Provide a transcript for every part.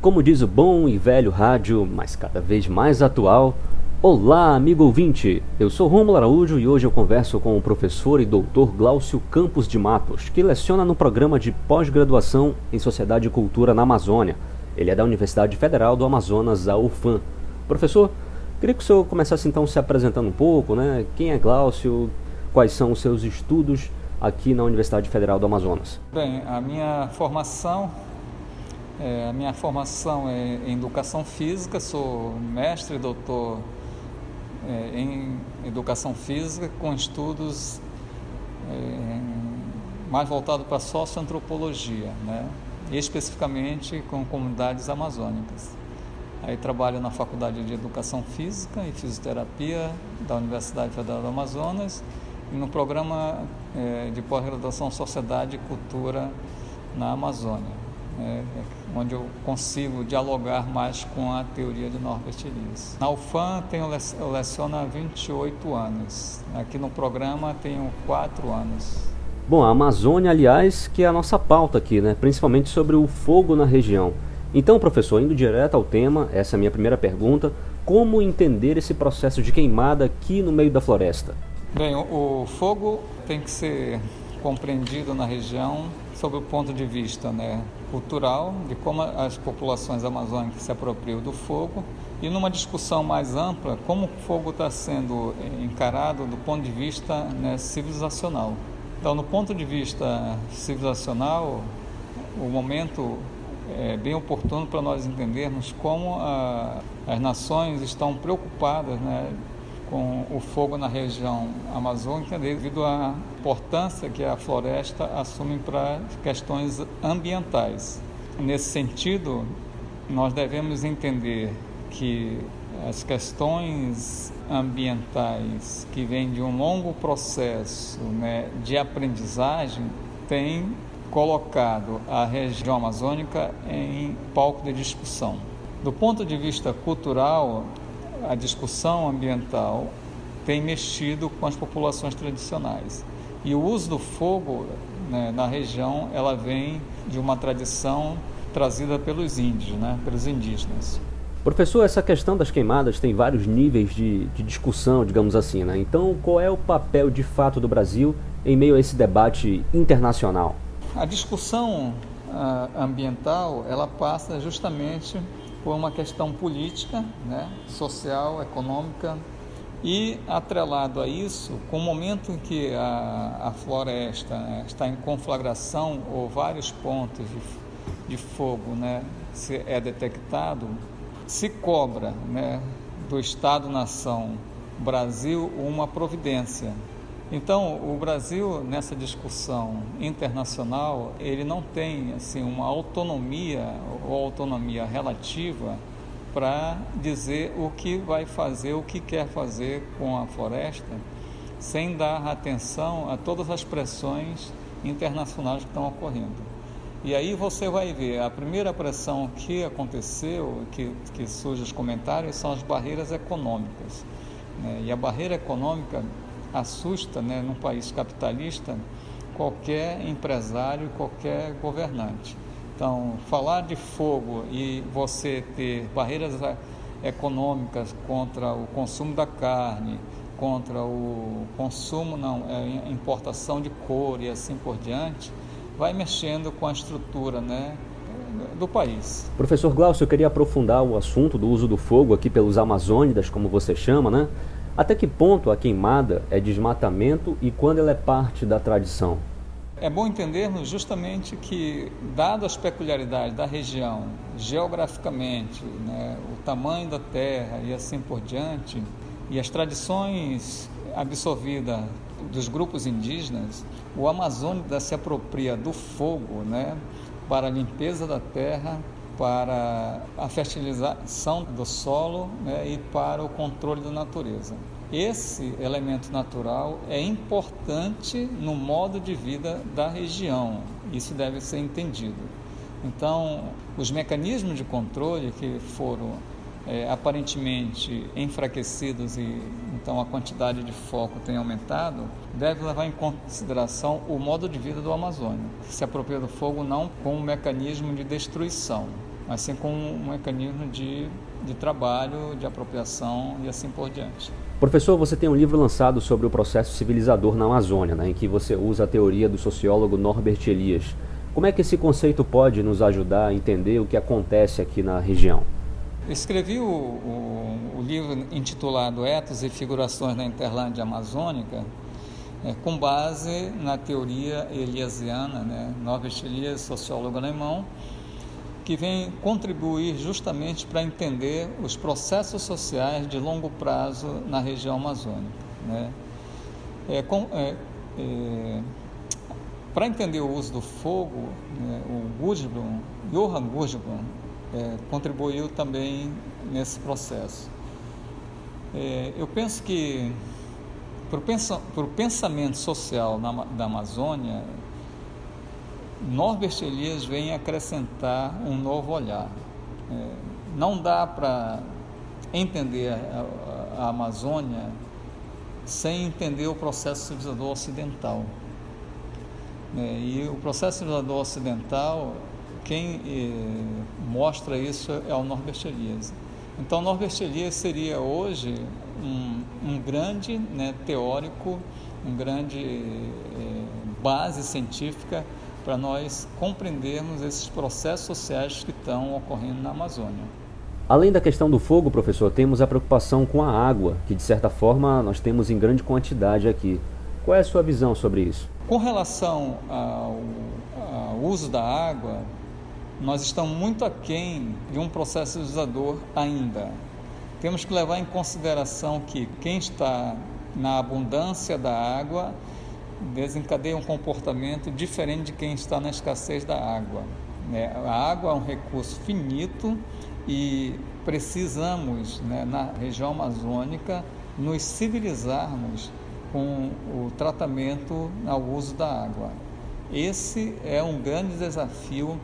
Como diz o bom e velho rádio, mas cada vez mais atual, Olá, amigo ouvinte! Eu sou Romulo Araújo e hoje eu converso com o professor e doutor Glaucio Campos de Matos, que leciona no programa de pós-graduação em Sociedade e Cultura na Amazônia. Ele é da Universidade Federal do Amazonas, a UFAM. Professor, queria que o senhor começasse então se apresentando um pouco, né? Quem é Glaucio? Quais são os seus estudos aqui na Universidade Federal do Amazonas? Bem, a minha formação é, a minha formação é em educação física, sou mestre e doutor é, em educação física com estudos é, mais voltados para socioantropologia, né? especificamente com comunidades amazônicas. Aí trabalho na Faculdade de Educação Física e Fisioterapia da Universidade Federal do Amazonas e no programa é, de pós-graduação Sociedade e Cultura na Amazônia é, onde eu consigo dialogar mais com a teoria de Norbert Elias. Na UFAM tenho, eu leciono há 28 anos, aqui no programa tenho 4 anos. Bom, a Amazônia, aliás, que é a nossa pauta aqui, né? principalmente sobre o fogo na região. Então, professor, indo direto ao tema, essa é a minha primeira pergunta, como entender esse processo de queimada aqui no meio da floresta? Bem, o fogo tem que ser compreendido na região sob o ponto de vista né, cultural, de como as populações amazônicas se apropriam do fogo, e numa discussão mais ampla, como o fogo está sendo encarado do ponto de vista né, civilizacional. Então, no ponto de vista civilizacional, o momento é bem oportuno para nós entendermos como a, as nações estão preocupadas né, com o fogo na região amazônica devido à importância que a floresta assume para questões ambientais. Nesse sentido, nós devemos entender que as questões ambientais que vêm de um longo processo né, de aprendizagem têm colocado a região amazônica em palco de discussão. Do ponto de vista cultural, a discussão ambiental tem mexido com as populações tradicionais. E o uso do fogo né, na região, ela vem de uma tradição trazida pelos índios, né, pelos indígenas. Professor, essa questão das queimadas tem vários níveis de, de discussão, digamos assim, né? Então, qual é o papel de fato do Brasil em meio a esse debate internacional? A discussão uh, ambiental, ela passa justamente por uma questão política, né, social, econômica e atrelado a isso, com o momento em que a, a floresta né, está em conflagração ou vários pontos de, de fogo né, se é detectado, se cobra né, do Estado-nação Brasil uma providência então, o Brasil nessa discussão internacional, ele não tem assim uma autonomia ou autonomia relativa para dizer o que vai fazer, o que quer fazer com a floresta, sem dar atenção a todas as pressões internacionais que estão ocorrendo. E aí você vai ver, a primeira pressão que aconteceu, que, que surge os comentários, são as barreiras econômicas. Né? E a barreira econômica assusta, né, num país capitalista, qualquer empresário, qualquer governante. Então, falar de fogo e você ter barreiras econômicas contra o consumo da carne, contra o consumo, não, é, importação de couro e assim por diante, vai mexendo com a estrutura, né, do país. Professor Glaucio, eu queria aprofundar o assunto do uso do fogo aqui pelos amazônidas, como você chama, né? Até que ponto a queimada é desmatamento e quando ela é parte da tradição? É bom entendermos justamente que, dado as peculiaridades da região, geograficamente, né, o tamanho da terra e assim por diante, e as tradições absorvidas dos grupos indígenas, o Amazônia se apropria do fogo né, para a limpeza da terra, para a fertilização do solo né, e para o controle da natureza. Esse elemento natural é importante no modo de vida da região, isso deve ser entendido. Então, os mecanismos de controle que foram é, aparentemente enfraquecidos e então a quantidade de foco tem aumentado, deve levar em consideração o modo de vida do Amazônia, que se apropria do fogo não como um mecanismo de destruição, mas sim como um mecanismo de, de trabalho, de apropriação e assim por diante. Professor, você tem um livro lançado sobre o processo civilizador na Amazônia, né, em que você usa a teoria do sociólogo Norbert Elias. Como é que esse conceito pode nos ajudar a entender o que acontece aqui na região? Escrevi o, o, o livro intitulado Etos e Figurações na Interlândia Amazônica é, com base na teoria eliasiana, né, Norbert Elias, sociólogo alemão, que vem contribuir justamente para entender os processos sociais de longo prazo na região amazônica. Né. É, é, é, para entender o uso do fogo, né, o Gudbrun, Johann Gudbrun, é, contribuiu também nesse processo. É, eu penso que para o pensamento social na, da Amazônia, Norbert Elias vem acrescentar um novo olhar. É, não dá para entender a, a, Amazônia sem entender o processo civilizador ocidental. É, e o processo civilizador ocidental, quem é, mostra isso é o Norbert Elias. Então, Norbert Elias seria hoje um, um grande né, teórico, um grande é, base científica para nós compreendermos esses processos sociais que estão ocorrendo na Amazônia. Além da questão do fogo, professor, temos a preocupação com a água, que de certa forma nós temos em grande quantidade aqui. Qual é a sua visão sobre isso? Com relação ao, ao uso da água, nós estamos muito aquém de um processo civilizador ainda. Temos que levar em consideração que quem está na abundância da água desencadeia um comportamento diferente de quem está na escassez da água. Né? A água é um recurso finito e precisamos, né, na região amazônica, nos civilizarmos com o tratamento ao uso da água. Esse é um grande desafio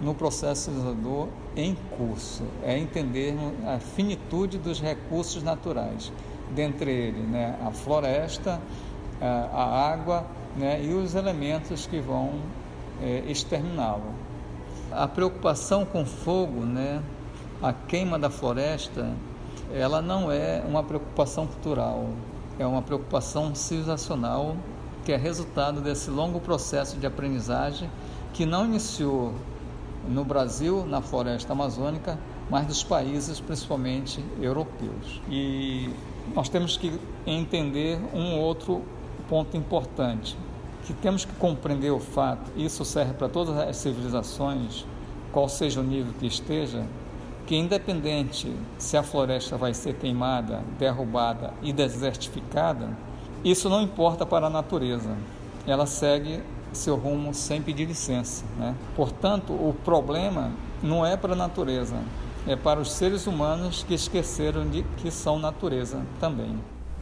no processo civilizador em curso, é entender a finitude dos recursos naturais, dentre eles né, a floresta, a água né, e os elementos que vão é, exterminá-lo. A preocupação com fogo, né, a queima da floresta, ela não é uma preocupação cultural, é uma preocupação civilizacional que é resultado desse longo processo de aprendizagem que não iniciou no Brasil, na floresta amazônica, mas dos países principalmente europeus. E nós temos que entender um outro ponto importante, que temos que compreender o fato, isso serve para todas as civilizações, qual seja o nível que esteja, que independente se a floresta vai ser queimada, derrubada e desertificada, isso não importa para a natureza. Ela segue seu rumo sem pedir licença. Né? Portanto, o problema não é para a natureza, é para os seres humanos que esqueceram de que são natureza também.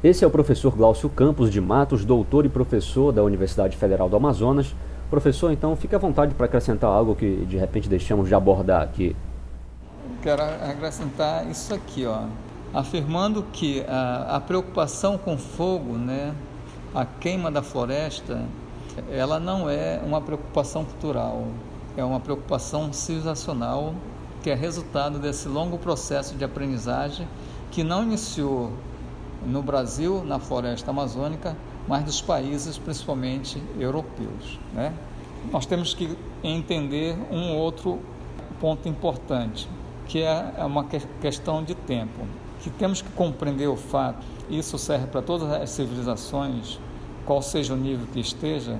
Esse é o professor Glaucio Campos de Matos, doutor e professor da Universidade Federal do Amazonas. Professor, então fique à vontade para acrescentar algo que de repente deixamos de abordar aqui. Quero acrescentar isso aqui, ó, afirmando que a, a preocupação com fogo, né, a queima da floresta, ela não é uma preocupação cultural, é uma preocupação civilizacional que é resultado desse longo processo de aprendizagem que não iniciou no Brasil, na floresta amazônica, mas dos países principalmente europeus. Né? Nós temos que entender um outro ponto importante, que é uma questão de tempo, que temos que compreender o fato, isso serve para todas as civilizações, qual seja o nível que esteja,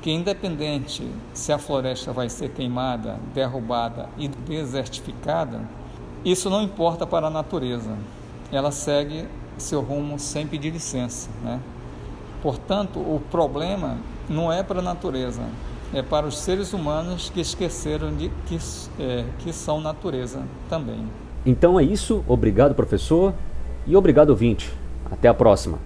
que independente se a floresta vai ser queimada, derrubada e desertificada, isso não importa para a natureza. Ela segue seu rumo sem pedir licença, né? Portanto, o problema não é para a natureza, é para os seres humanos que esqueceram de que, é, que são natureza também. Então é isso. Obrigado, professor, e obrigado, ouvinte. Até a próxima.